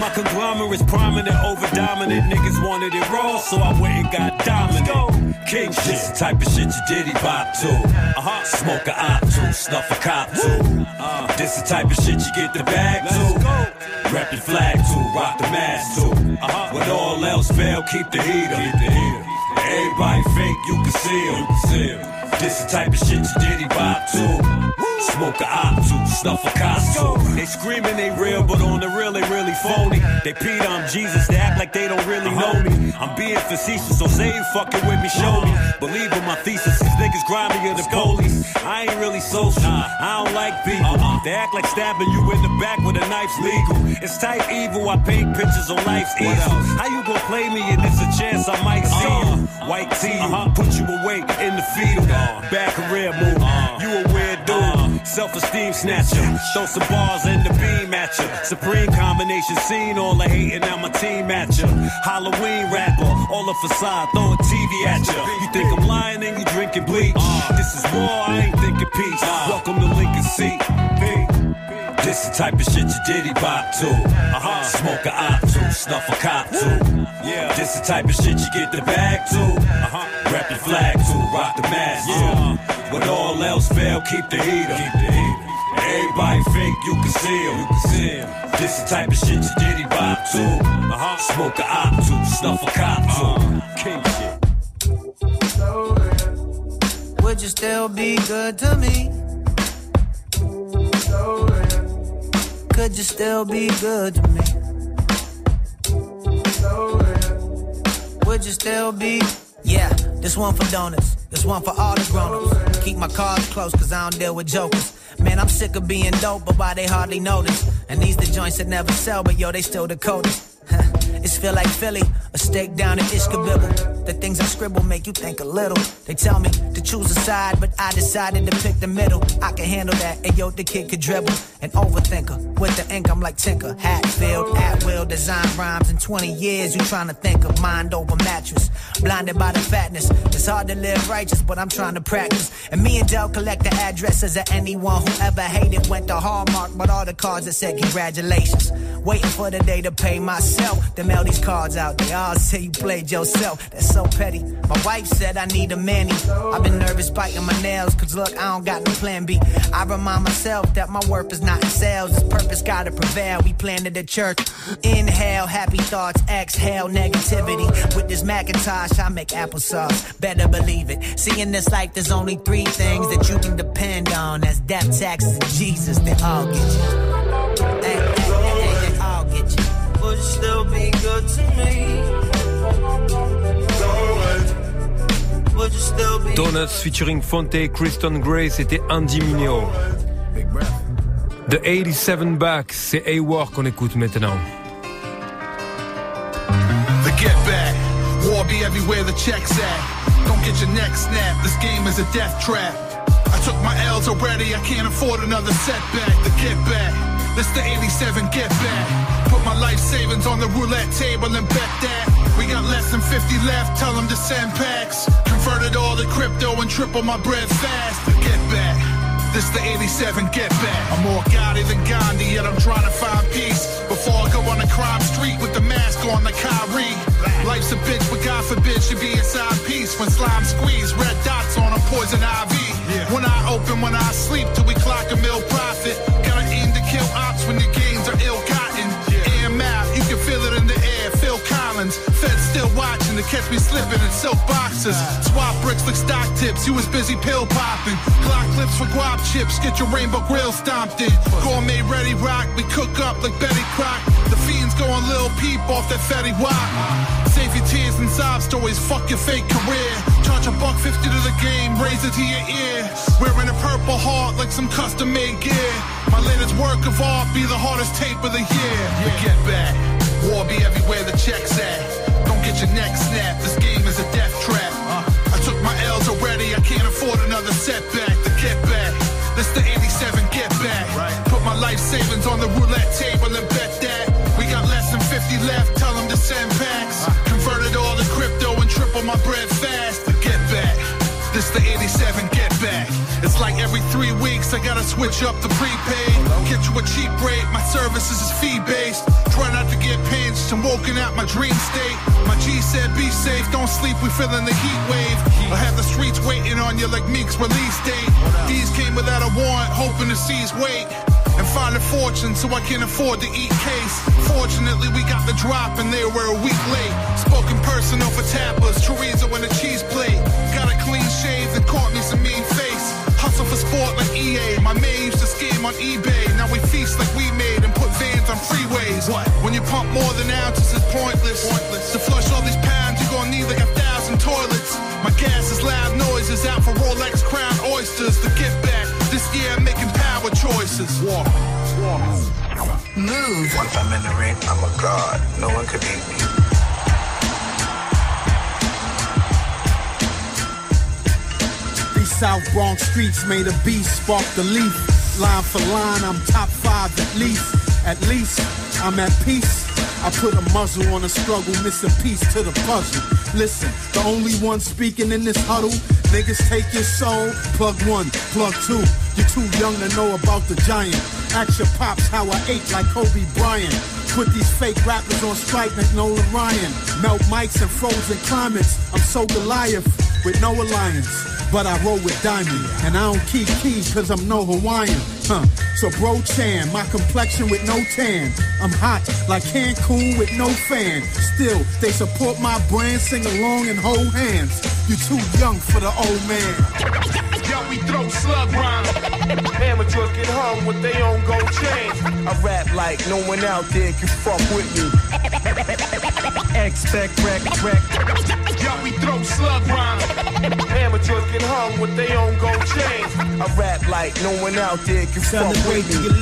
My conglomerate's prominent over dominant. Niggas wanted it raw, so I went and got dominant. King shit, this the type of shit you diddy bop to. Uh-huh. Smoke a op to, snuff a cop to. Uh, this the type of shit you get the bag to. Rep your flag to, rock the mask to. Uh-huh. When all else fail, keep the heater. Keep the heater. Everybody think you can see 'em. You can see 'em. This the type of shit you diddy bop to. Smoke a op to, snuff a to. They screaming they real, but on the real they really phony. They peed on Jesus, they act like they don't really know me. I'm being facetious, so say you fucking with me, show me. Believe in my thesis, these niggas grimier than police. I ain't really social, I don't like people. They act like stabbing you in the back with a knife's legal. It's type evil, I paint pictures on life's easel. How you gonna play me and it's a chance I might uh-huh. see you? White tee, put you away in the fetal. Uh, Bad career move, you a weird dude. Self-esteem snatcher, throw some bars in the beam at ya. Supreme combination, seen all the hate hating, now my team at ya. Halloween rapper, all the facade, throw a TV at ya. You think I'm lying and you drinking bleach? This is war, I ain't thinking peace. Welcome to Lincoln Seat. This the type of shit you diddy bop to. Uh-huh. Smoke a op to, snuff a cop to. Yeah. This the type of shit you get the bag to. Uh-huh. Rep your flag to, rock the mask to. When all else fail, keep the heater. Keep the heater. Everybody fake, you can see 'em. You can see 'em. This the type of shit you diddy bop to. Uh-huh. Smoke a op to, snuff a cop to. King shit. Would you still be good to me? Could you still be good to me? Would you still be? Yeah, this one for donuts. This one for all the grown-ups. Keep my cards close cause I don't deal with jokers. Man, I'm sick of being dope, but why they hardly notice? And these the joints that never sell, but yo, they still the coldest. It's feel like Philly, a steak down in Ishkabibble. The things I scribble make you think a little. They tell me to choose a side, but I decided to pick the middle. I can handle that, and yo, the kid could dribble. An overthinker, with the ink, I'm like Tinker. Hatfield, at will, design rhymes. In 20 years, you trying to think of mind over mattress. Blinded by the fatness, it's hard to live righteous, but I'm trying to practice. And me and Dell collect the addresses of anyone who ever hated. Went to Hallmark, but all the cards that said congratulations. Waiting for the day to pay To mail these cards out, they all say you played yourself. That's so petty. My wife said I need a manny. I've been nervous biting my nails, cause look, I don't got no plan B. I remind myself that my worth is not in sales. This purpose gotta prevail. We planted a church. Inhale, happy thoughts, exhale, negativity. With this Macintosh, I make applesauce. Better believe it. Seeing this life, there's only three things that you can depend on. That's death, taxes, and Jesus. They all get you. Would still be good to me? Would you still be Donuts featuring Fonte, Kristen Gray, c'était Andy Mineo. The 87 Back, c'est A-War qu'on écoute maintenant. The get back. War be everywhere the checks at. Don't get your neck snapped. This game is a death trap. I took my L's already. I can't afford another setback. The get back. This the 87 get back. My life savings on the roulette table and bet that. We got less than 50 left. Tell them to send packs. Converted all to crypto and triple my bread fast. The get back. This the 87 get back. I'm more Gotti than Gandhi, yet I'm trying to find peace. Before I go on the crime street with the mask on like Kyrie. Life's a bitch, but God forbid she be inside peace. When slime squeeze, red dots on a poison IV. When I open, when I sleep, till we clock a mil profit. Gotta aim to kill ops when you gains feel it in the air. Phil Collins, Fed still watching to catch me slipping in silk boxes. Swap bricks like stock tips, you was busy pill popping. Glock clips for guap chips, get your rainbow grill stomped in. Gourmet ready rock, we cook up like Betty Crock. The fiends going Lil Peep off that Fetty Wap. Save your tears and sob stories, fuck your fake career. Charge a buck fifty to the game, raise it to your ear. Wearing a purple heart like some custom made gear. My latest work of art be the hardest tape of the year. But get back, war be everywhere the checks at. Don't get your neck snapped, this game is a death trap. I took my L's already, I can't afford another setback. To get back, this the 87 get back. Right. Put my life savings on the roulette table and bet that. We got less than 50 left, tell them to send packs. Converted all to crypto and triple my bread fast. To get back, this the 87 get back. It's like every three weeks I gotta switch up the prepaid. Get you a cheap rate, my services is fee based. Try not to get pinched, I'm woken out my dream state. My G said be safe, don't sleep, we feeling the heat wave. I have the streets waiting on you like Meek's release date. These came without a warrant, hoping to seize weight. And find a fortune so I can afford to eat case. Fortunately, we got the drop and they were a week late. Spoken personal for tappers, chorizo and a cheese plate. Got a clean shave and caught me sport like EA. My man used to scheme on eBay. Now we feast like we made and put vans on freeways. What? When you pump more than ounces, it's pointless. pointless. To flush all these pounds, you're gonna need like a thousand toilets. My gas is loud noises out for Rolex Crown oysters. To get back, this year I'm making power choices. Walk. Move. Once I'm in the ring, I'm a god. No one could beat me. South Bronx streets made a beast, spark the leaf. Line for line, I'm top five at least. At least, I'm at peace. I put a muzzle on a struggle, missing piece to the puzzle. Listen, the only one speaking in this huddle, niggas take your soul. Plug one, plug two. You're too young to know about the giant. Ask your pops how I ate like Kobe Bryant. Put these fake rappers on strike like Nolan Ryan. Melt mics in frozen climates. I'm so Goliath with no alliance. But I roll with Diamond, and I don't keep keys cause I'm no Hawaiian. Huh. So bro Chan, my complexion with no tan. I'm hot like Cancun with no fan. Still, they support my brand, sing along and hold hands. You too young for the old man. Yo, we throw slug rhymes. Amateurs get hung with their own gold chains. I rap like no one out there can fuck with me. Expect wreck, wreck. Yo, we throw slug rhymes. Amateurs get hung with their own gold chains. I rap like no one out there can fuck Celebrate with me. your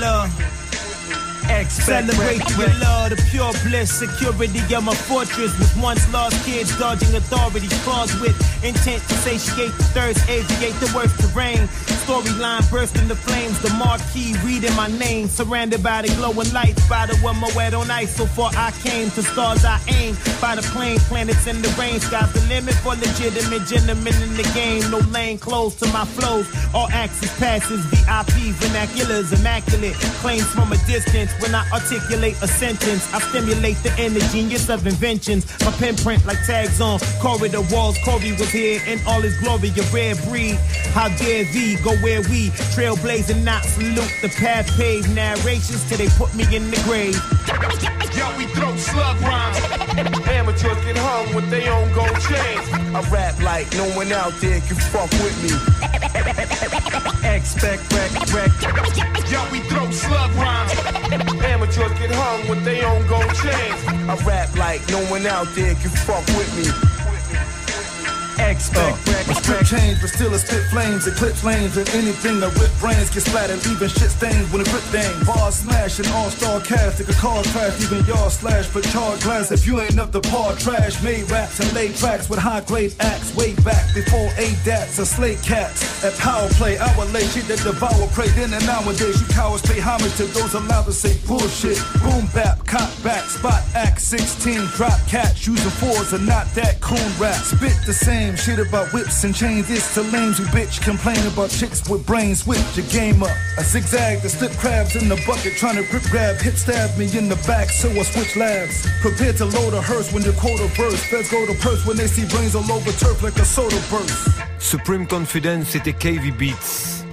Celebrate your love, the pure bliss, security of my fortress. With once lost kids dodging authorities, claws with intent to satiate the thirst, aviate the worst terrain. Storyline burst into flames, the marquee reading my name. Surrounded by the glowing lights, by the one my wet on ice. So far I came to stars I aim. By the plane, planets in the rain. Sky's the limit for legitimate gentlemen in the game. No lane closed to my flows. All access passes, VIP vernaculars, immaculate. Claims from a distance. When I articulate a sentence, I stimulate the inner genius of inventions. My pen print like tags on corridor walls. Corey was here in all his glory, a rare breed. How dare thee go where we trailblazing, not salute the path paved. Narrations till they put me in the grave. Yo, we throw slug rhymes. Amateurs get hung with their own gold chains. I rap like no one out there can fuck with me. Expect wreck, wreck. Yo, we throw slug rhymes. Amateurs get hung with their own gold chains. I rap like no one out there can fuck with me. Wreck, My script change, but still I spit flames, eclipse lanes, and anything that rip brains get splattered, leaving shit stains when it grip things. Bars smash, an all-star cast, it could cause crash, even y'all slash, but charred glass. If you ain't up to par trash, made raps and laid tracks with high-grade acts, way back before ADATs or slate cats. At power play, I will lay shit that devour prey. Then and nowadays, you cowards pay homage to those allowed to say bullshit. Boom bap, cop back, spot act 16, drop cats, using fours are not that coon rap. Spit the same shit about whips and chains. It's to lames who bitch complain about chicks with brains. Switch your game up. I zigzag the slip crabs in the bucket, trying to grip grab. Hip stab me in the back, so I switch labs. Prepare to load a hearse when you quote a verse. Feds go to purse when they see brains all over turf like a soda burst. Supreme Confidence, c'était KV Beats.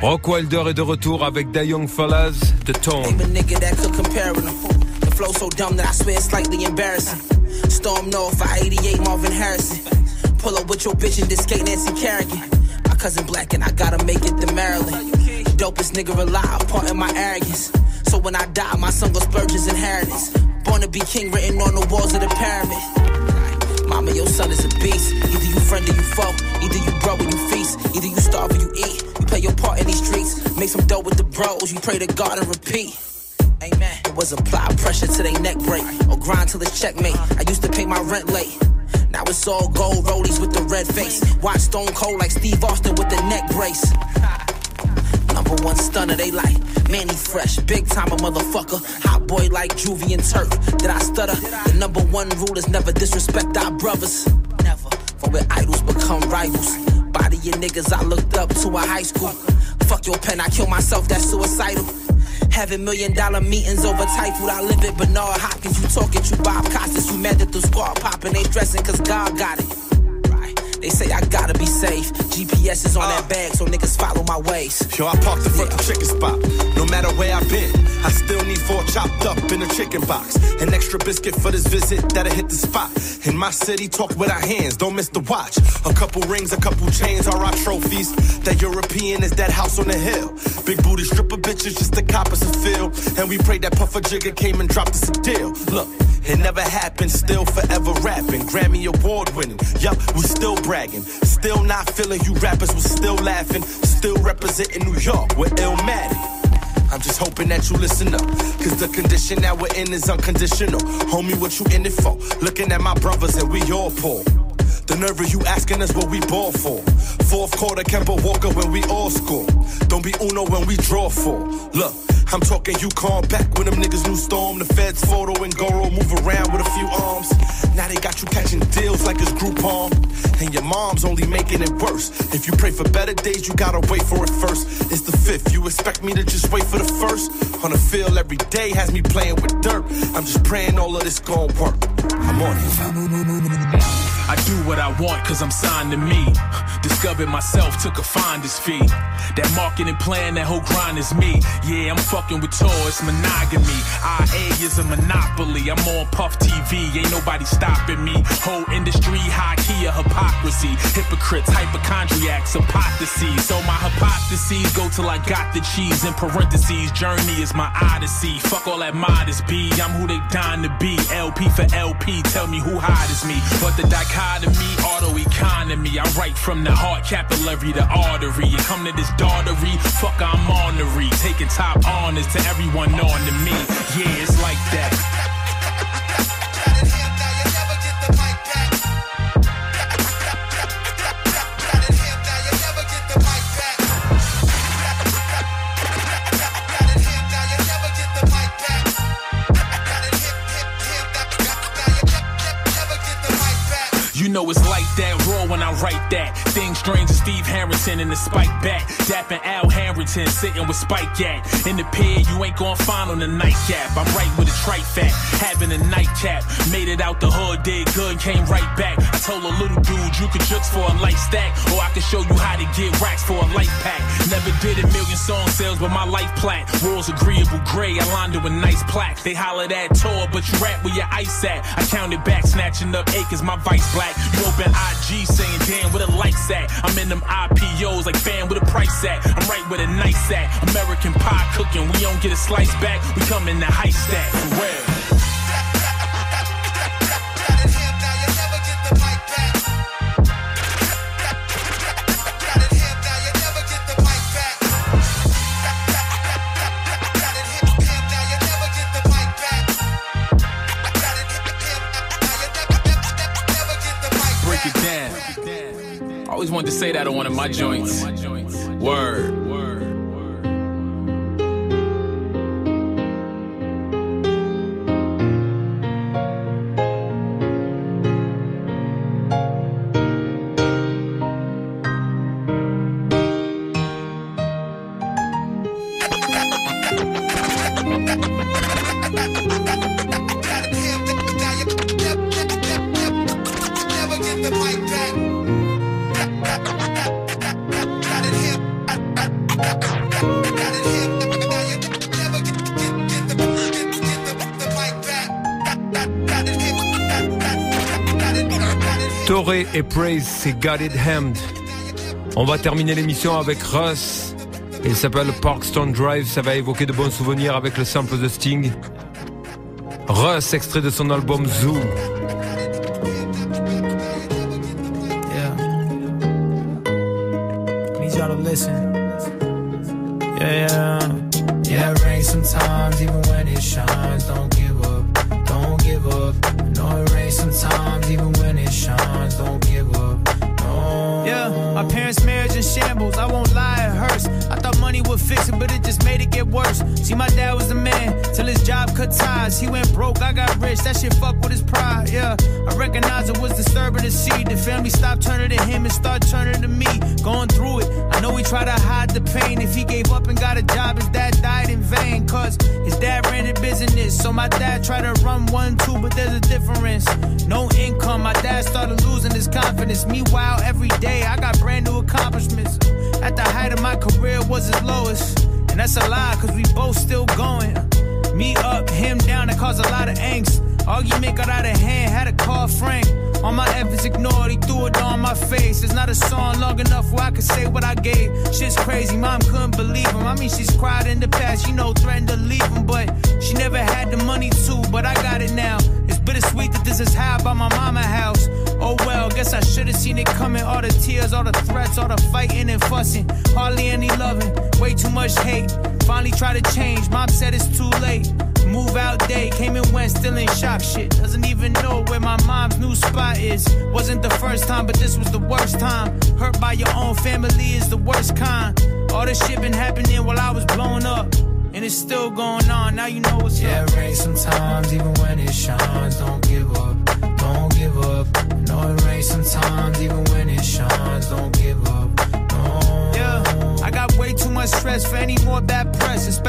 Rockwilder est de retour avec Da Young Fellas, The Tone. Name a nigga that could compare with him. The flow so dumb that I swear it's slightly embarrassing. Storm North, I 88 Marvin Harrison. Pull up with your bitch and this skate Nancy Kerrigan. My cousin black and I gotta make it to Maryland. Dopest nigga alive, part of my arrogance. So when I die, my son goes splurge his inheritance. Born to be king written on the walls of the pyramid. Mama, your son is a beast. Either you friend or you foe. Either you bro or you feast. Either you starve or you eat. You play your part in these streets. Make some dough with the bros. You pray to God and repeat. Amen. It was apply pressure to they neck break or grind till it's checkmate. I used to pay my rent late. Now it's all gold rollies with the red face. Watch Stone Cold like Steve Austin with the neck brace. Number one stunner, they like Mannie Fresh, big time a motherfucker. Hot boy like Juvie and Turk. Did I stutter? The number one rule is never disrespect our brothers. Never. For where idols become rivals. Body your niggas I looked up to a high school. Fuck your pen, I kill myself, that's suicidal. Having million dollar meetings over typhoid. I live it, Bernard Hopkins. You talking to Bob Costas. You mad that the squad popping. They stressing cause God got it. They say I gotta be safe. GPS is on that uh. bag, so niggas follow my ways. Yo, I parked in front of the chicken spot. No matter where I've been, I still need four chopped up in a chicken box. An extra biscuit for this visit that'll hit the spot. In my city, talk with our hands, don't miss the watch. A couple rings, a couple chains are our trophies. That European is that house on the hill. Big booty stripper bitches just to cop us a feel. And we prayed that Puff or Jigga came and dropped us a deal. Look. It never happened, still forever rapping. Grammy award winning, yup, we still bragging. Still not feeling you rappers, we still laughing. Still representing New York with Illmatic. I'm just hoping that you listen up. Cause the condition that we're in is unconditional. Homie, what you in it for? Looking at my brothers and we all poor. The nerve of you asking us what we ball for. Fourth quarter, Kemba Walker when we all score. Don't be Uno when we draw for. Look, I'm talking UConn back when them niggas knew Storm. The feds photo and Goro move around with a few arms. Now they got you catching deals like it's Groupon. And your mom's only making it worse. If you pray for better days, you gotta wait for it first. It's the fifth, you expect me to just wait for the first? On the field every day has me playing with dirt. I'm just praying all of this gon' work. I'm on it. I do what I want cause I'm signed to me. Discovered myself, took a finder's fee. That marketing plan, that whole grind is me. Yeah, I'm fucking with toys, monogamy. IA is a monopoly. I'm on Puff TV, ain't nobody stopping me. Whole industry, high key of hypocrisy. Hypocrites, hypochondriacs, hypocrisy. So my hypotheses go till I got the cheese. In parentheses, journey is my odyssey. Fuck all that modest B. I'm who they dying to be. LP for LP, tell me who hot is me. But the dichotomy, auto economy. I write from the heart, capillary to artery. You come to this daughtery, fuck I'm ornery. Taking top honors to everyone on to me. Yeah, it's like that. Know it's like that, raw when I write that. Thing strange Steve Harrington in the spike bat. Dapping Al Harrington sitting with Spike at. In the pit, you ain't gonna find on the nightcap. I'm right with a trite fat, having a nightcap. Made it out the hood, did good, came right back. I told a little dude you could jukes for a light stack, or I could show you how to get racks for a light pack. Never did a million song sales, but my life plat. Walls agreeable gray, I lined it with nice plaque. They hollered at tour, but you rap where your ice at. I counted back, snatching up acres, my vice black. You open IG saying, damn, where the lights at? I'm in them IPOs like, fam, where the price at? I'm right where the nice at. American pie cooking, we don't get a slice back. We come in the high stack, for real. Wanted to say that on one of my joints. Word. Et Praise, c'est Got It Hemmed. On va terminer l'émission avec Russ. Il s'appelle Parkstone Drive, ça va évoquer de bons souvenirs avec le sample de Sting. Russ, extrait de son album Zoo. listen. Yeah, yeah, yeah. It rains sometimes, even when it shines. Don't give up, don't give up. I know it rains sometimes, even when shines. Don't give up. No. Yeah, my parents' marriage in shambles. I won't lie, it hurts. I money would fix it, but it just made it get worse. See, my dad was the man till his job cut ties. He went broke, I got rich. That shit fucked with his pride. Yeah, I recognize it was disturbing to see the family stop turning to him and start turning to me. Going through it, I know he tried to hide the pain. If he gave up and got a job, his dad died in vain. Cause his dad ran a business. So my dad tried to run one, too, but there's a difference. No income, my dad started losing his confidence. Meanwhile, every day I got brand new accomplishments. At the height of my career was his lowest. And that's a lie, cause we both still going. Me up, him down, it caused a lot of angst. Argument got out of hand, had to call Frank. All my efforts ignored, he threw it on my face. It's not a song long enough where I could say what I gave. Shit's crazy, mom couldn't believe him. I mean, she's cried in the past, you know, threatened to leave him, but she never had the money to. But I got it now. It's bittersweet that this is how bought my mama house. Oh well, guess I should've seen it coming. All the tears, all the threats, all the fighting and fussing. Hardly any loving, way too much hate. Finally tried to change, mom said it's too late. Move out day, came and went, still in shock shit. Doesn't even know where my mom's new spot is. Wasn't the first time, but this was the worst time. Hurt by your own family is the worst kind. All this shit been happening while I was blowing up. And it's still going on, now you know what's yeah, up. Yeah, it rains sometimes, even when it shines. Don't give up,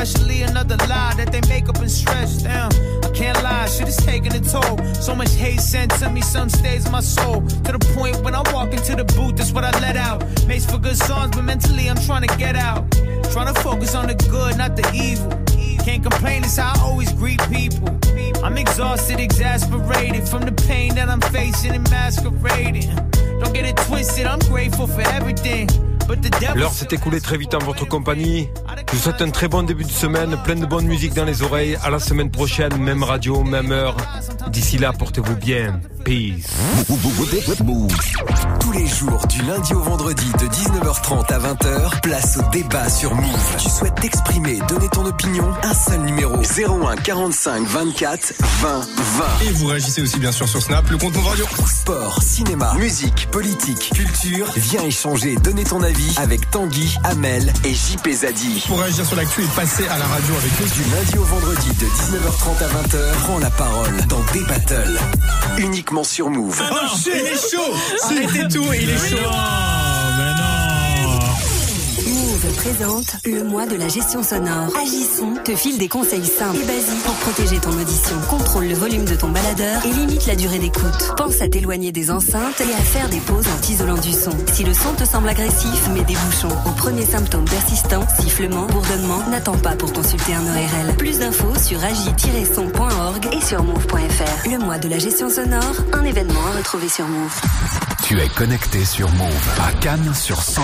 Especially another lie that they make up and stretch. Damn, I can't lie, shit is taking a toll. So much hate sent to me, some stays in my soul. To the point when I walk into the booth, that's what I let out. Makes for good songs, but mentally I'm trying to get out. Trying to focus on the good, not the evil. Can't complain, it's how I always greet people. I'm exhausted, exasperated from the pain that I'm facing and masquerading. Don't get it twisted, I'm grateful for everything. But the devil L'heure s'est écoulée très vite en votre compagnie. Je vous souhaite un très bon début de semaine, plein de bonne musique dans les oreilles. À la semaine prochaine, même radio, même heure. D'ici là, portez-vous bien. Peace. Tous les jours, du lundi au vendredi, de 19h30 à 20h, place au débat sur Move. Tu souhaites t'exprimer, donner ton opinion Un seul numéro 01 45 24 20 20. Et vous réagissez aussi bien sûr sur Snap, le compte Move Radio. Sport, cinéma, musique, politique, culture. Viens échanger, donner ton avis avec Tanguy, Amel et JP Zadi. Pour réagir sur l'actu et passer à la radio avec nous. Du lundi au vendredi, de 19h30 à 20h, prends la parole dans des battles. Uniquement sur Move. Oh shit, il est chaud Arrêtez tout, il est chaud. Move présente le mois de la gestion sonore. Agissons te file des conseils simples et basiques pour protéger ton audition. Contrôle le volume de ton baladeur et limite la durée d'écoute. Pense à t'éloigner des enceintes et à faire des pauses en t'isolant du son. Si le son te semble agressif, mets des bouchons. Au premier symptôme persistant, sifflement, bourdonnement, n'attends pas pour consulter un ORL. Plus d'infos sur agi-son.org et sur move.fr. Le mois de la gestion sonore, un événement à retrouver sur Move. Tu es connecté sur Move à Cannes sur 101.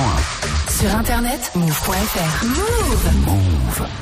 Sur internet, mouv.fr. Mouv'. Mouv'.